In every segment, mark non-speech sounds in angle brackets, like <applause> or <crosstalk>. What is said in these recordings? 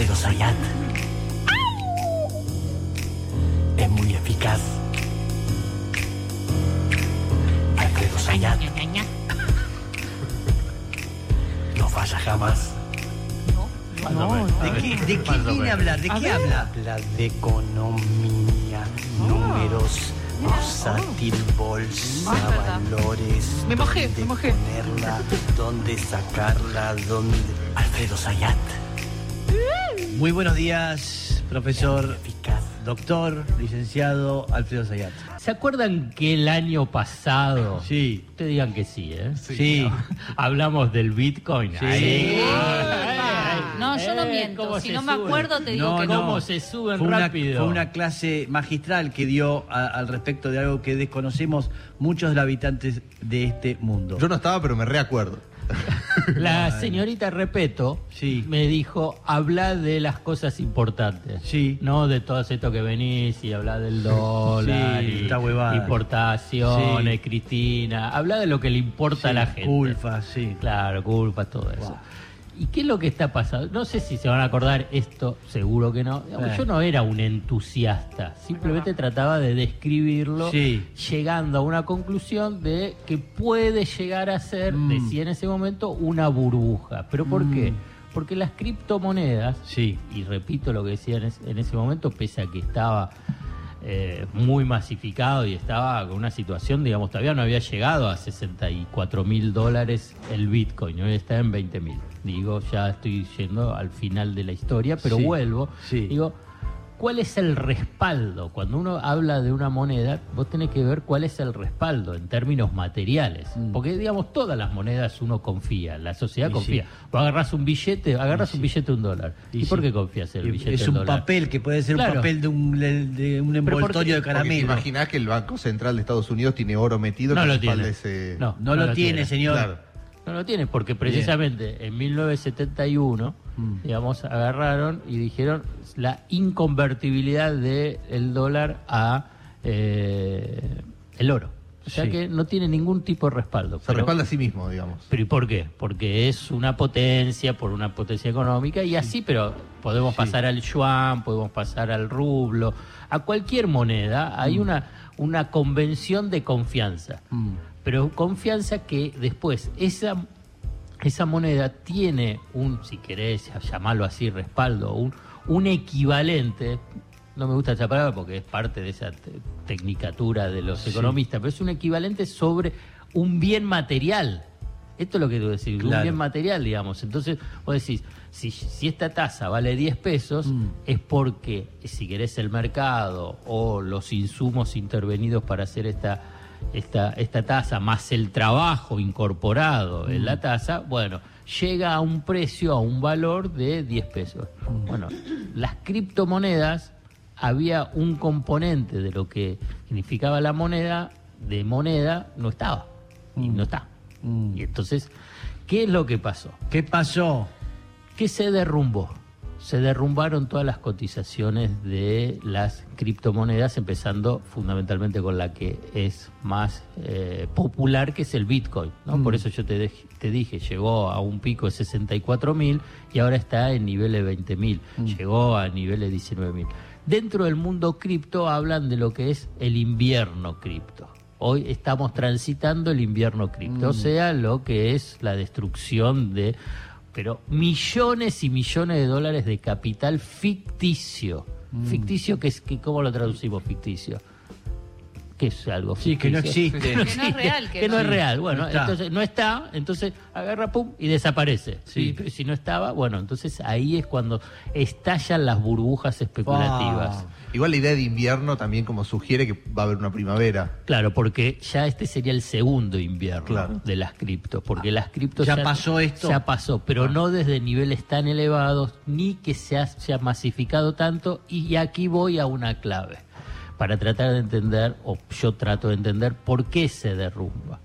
Alfredo Sayat. Es muy eficaz. Alfredo Sayat. No falla jamás. No, ¿De qué, de qué viene a hablar? ¿De qué habla? Habla de economía, números, versátil, bolsa, Ah, verdad. valores. Me mojé, dónde me mojé. ponerla, dónde sacarla, dónde. Alfredo Sayat. Muy buenos días, profesor, doctor, licenciado Alfredo Sayat. ¿Se acuerdan que el año pasado? Sí, Te digan que sí, ¿eh? sí. <laughs> Hablamos del Bitcoin. Sí. Ahí. No, yo no miento. ¿cómo Si no me acuerdo, te digo No, que no. ¿Cómo se suben Fue una, rápido? fue una clase magistral que dio a- al respecto de algo que desconocemos muchos de los habitantes de este mundo. Yo no estaba, pero me reacuerdo. <laughs> La señorita Repeto Sí. me dijo, habla de las cosas importantes. Sí. No de todo esto que venís y habla del dólar, Sí, y importaciones, Sí. Cristina. Habla de lo que le importa a la gente. Culpa, sí. Claro, culpa, todo eso. ¿Y qué es lo que está pasando? No sé si se van a acordar esto, seguro que no. Digamos, Eh. Yo no era un entusiasta, simplemente trataba de describirlo, Sí. llegando a una conclusión de que puede llegar a ser, Mm. decía en ese momento, una burbuja. ¿Pero por Mm. qué? Porque las criptomonedas, Sí. y repito lo que decía en, es- en ese momento, pese a que estaba eh, muy masificado y estaba con una situación, digamos, todavía no había llegado a 64 mil dólares el Bitcoin, hoy está en 20 mil. Digo, ya estoy yendo al final de la historia, pero Sí, vuelvo. sí. Digo, ¿cuál es el respaldo? Cuando uno habla de una moneda, vos tenés que ver cuál es el respaldo en términos materiales. Mm. Porque, digamos, todas las monedas uno confía, la sociedad Y confía. sí. Vos agarrás un billete, agarras un billete de un dólar. ¿Y, Y por qué confías en el billete Es un dólar? papel que puede ser Claro. un papel de un, de un envoltorio de te caramelo. imaginás que el Banco Central de Estados Unidos tiene oro metido No que lo tiene. ese- No. No, lo tiene, señor. Claro. No lo tiene, porque precisamente en 1971, Mm. digamos, agarraron y dijeron la inconvertibilidad del dólar a eh, el oro. O sea Sí. que no tiene ningún tipo de respaldo. Se Pero- respalda a sí mismo, digamos. ¿Pero y por qué? Porque es una potencia, por una potencia económica y así, pero podemos Sí. pasar al yuan, podemos pasar al rublo, a cualquier moneda hay una, una convención de confianza. Mm. Pero confianza que después esa, esa moneda tiene un, si querés llamarlo así, respaldo, un, un equivalente, no me gusta esa palabra porque es parte de esa te- tecnicatura de los economistas, pero es un equivalente sobre un bien material. Esto es lo que quiero decir, un bien material, digamos. Entonces, vos decís, si, si esta tasa vale 10 pesos, Mm. es porque, si querés, el mercado o los insumos intervenidos para hacer esta, esta, esta tasa, más el trabajo incorporado en Mm. la tasa, bueno, llega a un precio, a un valor de 10 pesos. Mm. Bueno, las criptomonedas, había un componente de lo que significaba la moneda, de moneda, no estaba. Y Mm. no está. Mm. Y entonces, ¿qué es lo que pasó? ¿Qué pasó? que se derrumbó. Se derrumbaron todas las cotizaciones de las criptomonedas, empezando fundamentalmente con la que es más eh, popular, que es el Bitcoin. ¿no? Mm. Por eso yo te, te dije, llegó a un pico de 64 mil y ahora está en niveles de 20 mil. Mm. Llegó a niveles de 19 mil. Dentro del mundo cripto hablan de lo que es el invierno cripto. Hoy estamos transitando el invierno cripto, o sea, lo que es la destrucción de pero millones y millones de dólares de capital ficticio. Ficticio, que es que ¿cómo lo traducimos ficticio? Que es algo Sí, que no ficticio? existe. Que no es real, que Que no no- es real. Bueno, no entonces no está, entonces agarra, pum, y desaparece. Sí. Y si no estaba, bueno, entonces ahí es cuando estallan las burbujas especulativas. Ah. Igual la idea de invierno también como sugiere que va a haber una primavera. Claro, porque ya este sería el segundo invierno Claro. de las criptos, porque las criptos ¿Ya pasó esto? Ya pasó, pero no desde niveles tan elevados, ni que se haya masificado tanto, y aquí voy a una clave, para tratar de entender, o yo trato de entender, por qué se derrumba.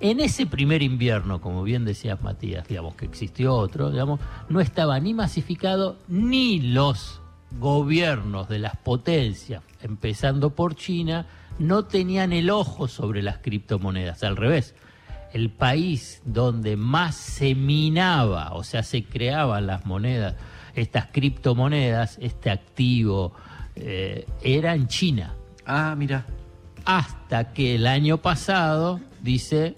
En ese primer invierno, como bien decías Matías, digamos que existió otro, digamos, no estaba ni masificado ni los gobiernos de las potencias, empezando por China, no tenían el ojo sobre las criptomonedas, al revés. El país donde más se minaba, o sea, se creaban las monedas estas criptomonedas, este activo, eh, era en China. Ah, mira. Hasta que el año pasado dice,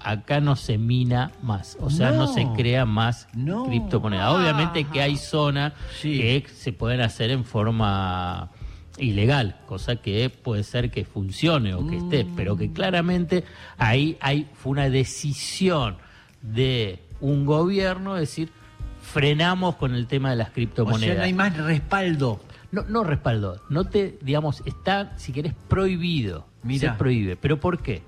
acá no se mina más, o sea, no, No. se crea más No. criptomonedas. Obviamente que hay zonas Sí. que se pueden hacer en forma ilegal, cosa que puede ser que funcione o que esté, Mm. pero que claramente ahí hay, fue una decisión de un gobierno decir frenamos con el tema de las O criptomonedas. sea, no hay más respaldo. No, no respaldo, no te, digamos, está, si querés, prohibido. Mira. Se prohíbe. ¿Pero por qué?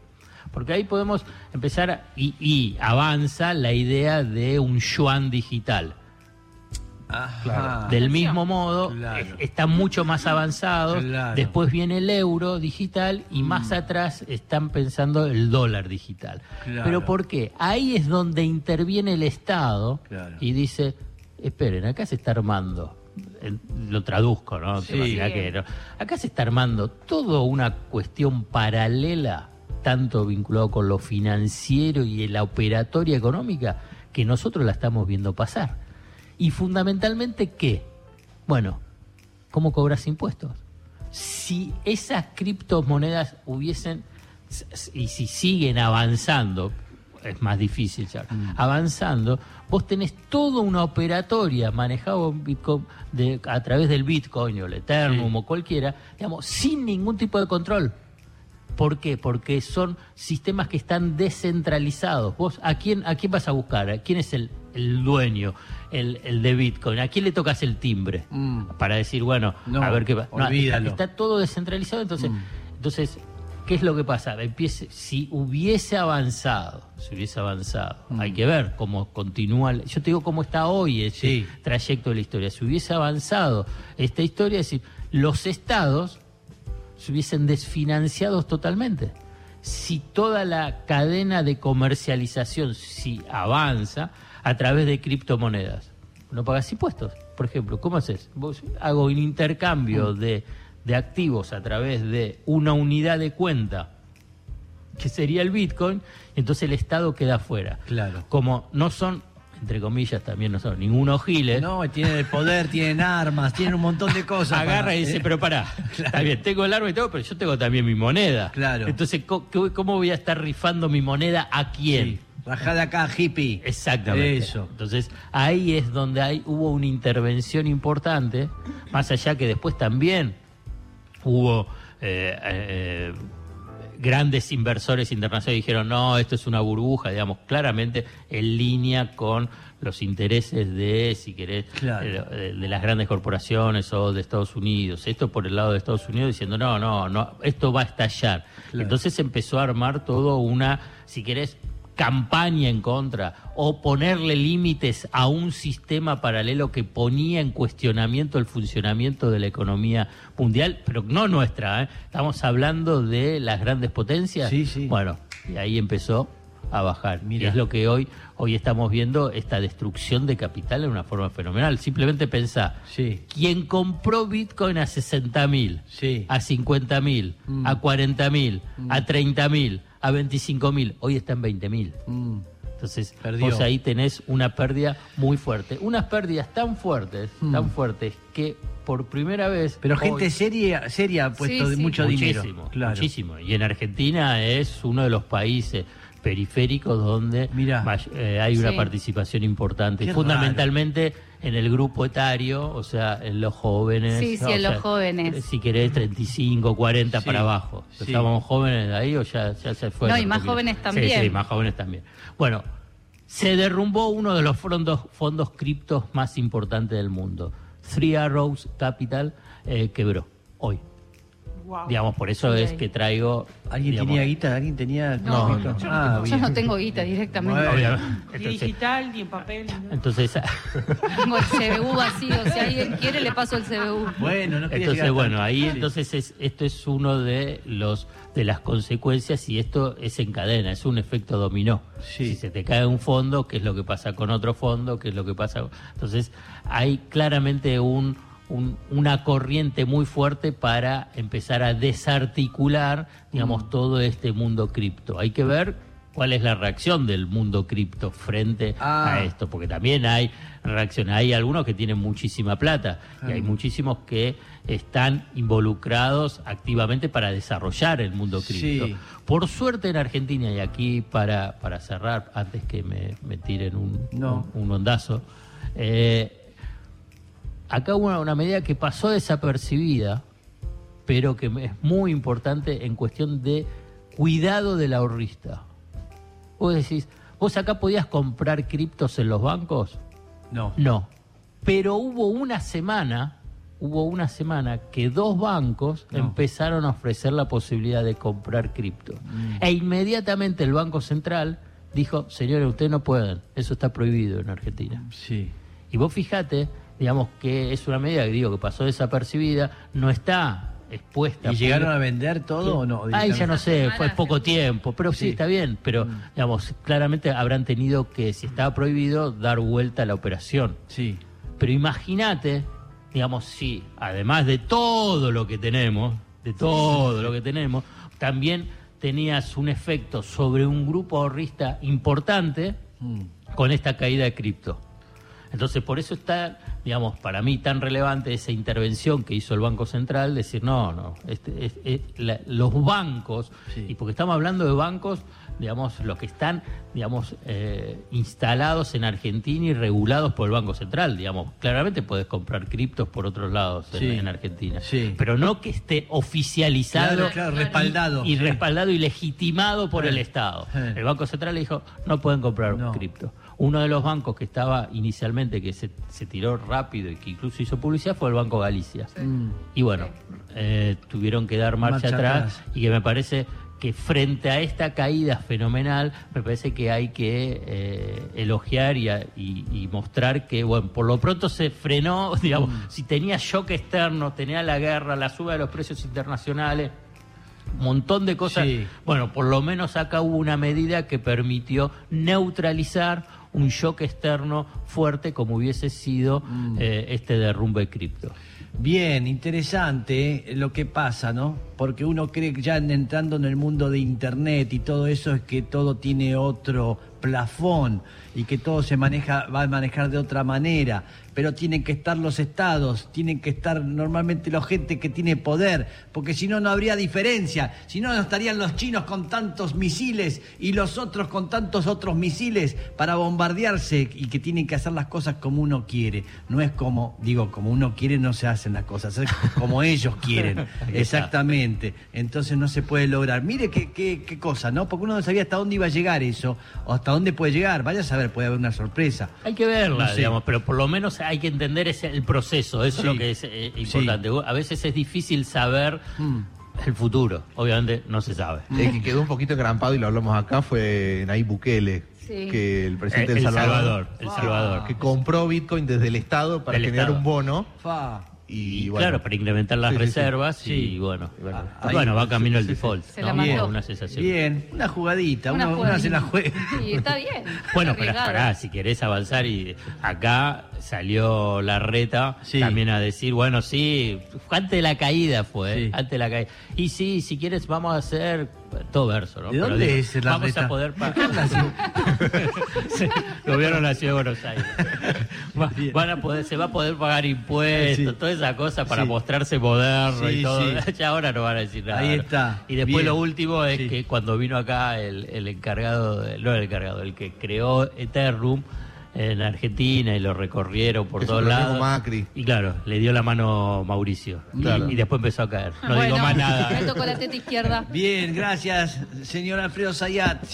Porque ahí podemos empezar, y, y avanza la idea de un yuan digital. Ajá. Del mismo modo, Claro. es- están mucho más avanzados. Claro. Después viene el euro digital y más atrás están pensando el dólar digital. Claro. Pero ¿por qué? Ahí es donde interviene el Estado Claro. y dice, esperen, acá se está armando. Lo traduzco, ¿no? Sí. Que no. Acá se está armando toda una cuestión paralela, tanto vinculado con lo financiero y la operatoria económica, que nosotros la estamos viendo pasar. Y fundamentalmente, ¿qué? Bueno, ¿cómo cobras impuestos? Si esas criptomonedas hubiesen, y si siguen avanzando, es más difícil ya, avanzando, vos tenés toda una operatoria de, a través del Bitcoin o el Ethereum o cualquiera, digamos, sin ningún tipo de control. ¿Por qué? Porque son sistemas que están descentralizados. ¿Vos a quién, a quién vas a buscar? ¿A quién es el, el dueño, el, el de Bitcoin? ¿A quién le tocas el timbre? Mm. Para decir, bueno, No, a ver qué va. No, está, está todo descentralizado, entonces, Mm. entonces, ¿qué es lo que pasa? Empiece, si hubiese avanzado, si hubiese avanzado, Mm. hay que ver cómo continúa. Yo te digo cómo está hoy ese Sí. trayecto de la historia. Si hubiese avanzado esta historia, es decir, los estados se hubiesen desfinanciado totalmente. Si toda la cadena de comercialización, si avanza a través de criptomonedas, no pagas impuestos. Por ejemplo, ¿cómo haces? Vos hago un intercambio de, de activos a través de una unidad de cuenta, que sería el Bitcoin, entonces el Estado queda afuera. Claro. Como no son, entre comillas, también no son ninguno giles, No, tienen el poder, <laughs> tienen armas, tienen un montón de cosas. agarra para- y dice, ¿eh? pero pará, <laughs> está bien, tengo el arma y todo, pero yo tengo también mi moneda. Claro. Entonces, ¿co- qué- ¿cómo voy a estar rifando mi moneda a quién? Sí. Acá, hippie. Exactamente. Eso. Entonces, ahí es donde hay, hubo una intervención importante, más allá que después también hubo eh, eh, grandes inversores internacionales dijeron, no, esto es una burbuja, digamos, claramente en línea con los intereses de, si querés, Claro. de, de las grandes corporaciones o de Estados Unidos. Esto por el lado de Estados Unidos diciendo, no, no, no, esto va a estallar. Claro. Entonces empezó a armar todo una, si querés, campaña en contra o ponerle límites a un sistema paralelo que ponía en cuestionamiento el funcionamiento de la economía mundial, pero no nuestra, ¿eh? estamos hablando de las grandes potencias. Sí, sí. Bueno, y ahí empezó a bajar. Mira. Y es lo que hoy, hoy estamos viendo, esta destrucción de capital en una forma fenomenal. Simplemente pensá, Sí. quien compró Bitcoin a 60 mil, a 50 mil, Mm. a 40 mil, a 30 mil, a 25 mil, hoy está en 20 mil. Mm. Entonces, Perdió. vos ahí tenés una pérdida muy fuerte. Unas pérdidas tan fuertes, tan fuertes, que por primera vez. Mm. Pero hoy- gente seria, seria ha puesto Sí, mucho dinero. muchísimo, Claro. muchísimo. Y en Argentina es uno de los países periféricos donde Mirá. eh, hay una participación importante. Qué Fundamentalmente en el grupo etario, o sea, en los jóvenes. Sí, sí, en los sea, jóvenes. Si querés, 35, 40 Sí, para abajo. sí. ¿Estamos jóvenes de ahí o ya, ya se fueron? No, y más jóvenes Sí, también. Sí, más jóvenes también. Bueno, se derrumbó uno de los fondos, fondos criptos más importantes del mundo. Three Arrows Capital eh, quebró hoy. Digamos, por eso es que traigo. ¿Alguien digamos, tenía guita? ¿Alguien tenía.? No, yo, Ah, no tengo guita directamente. Bueno. obviamente. Ni Entonces, digital, ni en papel. ni nada. entonces, <laughs> Tengo el CBU vacío. Si alguien quiere, le paso el CBU. Bueno, no entonces bueno, ahí Sí. entonces es, esto es uno de los de las consecuencias y esto es en cadena, es un efecto dominó. Sí. Si se te cae un fondo, ¿qué es lo que pasa con otro fondo? ¿Qué es lo que pasa? Entonces hay claramente un, un- una corriente muy fuerte para empezar a desarticular, digamos, Mm. todo este mundo cripto. Hay que ver cuál es la reacción del mundo cripto frente Ah. a esto, porque también hay reacciones. Hay algunos que tienen muchísima plata y hay muchísimos que están involucrados activamente para desarrollar el mundo cripto. Sí. Por suerte en Argentina, y aquí para, para cerrar, antes que me, me tiren un, No. un, un ondazo, eh, acá hubo una, una medida que pasó desapercibida, pero que es muy importante en cuestión de cuidado del ahorrista. Vos decís, ¿vos acá podías comprar criptos en los bancos? No. No. Pero hubo una semana, hubo una semana que dos bancos No. empezaron a ofrecer la posibilidad de comprar cripto. Mm. E inmediatamente el Banco Central dijo, señores, ustedes no pueden, eso está prohibido en Argentina. Sí. Y vos fijate, digamos que es una medida que digo que pasó desapercibida, no está expuesta. ¿Y llegaron a vender todo o no? Ahí ya no sé, fue poco tiempo, pero sí, Sí. está bien, pero Mm. digamos, claramente habrán tenido que, si estaba prohibido, dar vuelta a la operación. Sí. Pero imagínate, digamos, si además de todo lo que tenemos, de todo lo que tenemos, también tenías un efecto sobre un grupo ahorrista importante Mm. con esta caída de cripto. Entonces, por eso está, digamos, para mí tan relevante esa intervención que hizo el Banco Central, decir, no, no, este, es- es- la- los bancos, Sí. y porque estamos hablando de bancos, digamos, los que están, digamos, eh, instalados en Argentina y regulados por el Banco Central, digamos, claramente puedes comprar criptos por otros lados en, Sí. en Argentina, Sí. pero no que esté oficializado Claro, claro, respaldado. y, y respaldado y legitimado por el Estado. El Banco Central le dijo, no pueden comprar No. cripto. Uno de los bancos que estaba inicialmente, que se, se tiró rápido y que incluso hizo publicidad, fue el Banco Galicia. Mm. Y bueno, eh, tuvieron que dar marcha, Marcha atrás, atrás. y que me parece que frente a esta caída fenomenal, me parece que hay que eh, elogiar y, a- y- y mostrar que, bueno, por lo pronto se frenó, <laughs> digamos, Mm. si tenía shock externo, tenía la guerra, la suba de los precios internacionales, montón de cosas. Sí. Bueno, por lo menos acá hubo una medida que permitió neutralizar un shock externo fuerte como hubiese sido Mm. eh, este derrumbe cripto. Bien, interesante lo que pasa, ¿no? Porque uno cree que ya en- entrando en el mundo de Internet y todo eso es que todo tiene otro plafón y que todo se maneja, va a manejar de otra manera. Pero tienen que estar los estados, tienen que estar normalmente la gente que tiene poder, porque si no, no habría diferencia. Si no, no estarían los chinos con tantos misiles y los otros con tantos otros misiles para bombardearse y que tienen que hacer las cosas como uno quiere. No es como, digo, como uno quiere no se hacen las cosas, es como ellos quieren. <laughs> Exactamente. Entonces no se puede lograr. Mire qué, qué, qué cosa, ¿no? Porque uno no sabía hasta dónde iba a llegar eso, o hasta dónde puede llegar. Vaya a saber, puede haber una sorpresa. Hay que verla, No sé. digamos, pero por lo menos hay que entender ese, el proceso, eso Sí. es lo que es eh, Sí. importante. A veces es difícil saber Mm. el futuro, obviamente no se sabe. El que quedó un poquito engrampado y lo hablamos acá fue Nayib Bukele, Sí. que el presidente Eh, de El El Salvador, Salvador, El Salvador. que compró Bitcoin desde el Estado para Del generar Estado. un bono Fa. Y, Y bueno, claro, para incrementar las Sí, sí, sí. reservas Sí. y bueno, y bueno, Ah, bueno, va camino el default. Se ¿no? la mandó. Una sensación. Bien, una jugadita, Una uno, uno se la juega. Sí, está bien. <laughs> Bueno, pero pará, si querés avanzar y acá salió la reta Sí. también a decir, bueno, sí, antes de la caída fue, Sí. ¿eh? antes de la caída. Y sí, si quieres vamos a hacer todo verso, ¿no? ¿De Pero dónde digo, es la Vamos reta? a poder pagar. <laughs> Sí, gobierno de la ciudad de Buenos Aires. Va- <laughs> van a poder, se va a poder pagar impuestos, Sí. toda esa cosa para Sí. mostrarse moderno Sí, y todo. sí. <laughs> Ya ahora no van a decir nada. Ahí está. Y después Bien. lo último es Sí. que cuando vino acá el, el encargado, de- no el encargado, el que creó Ethereum en Argentina y lo recorrieron por todos lados. Macri. Y claro, le dio la mano Mauricio. Y- Claro. Y, después empezó a caer. No Bueno, digo más <laughs> Me nada. tocó la teta izquierda. Bien, gracias, señor Alfredo Zayat.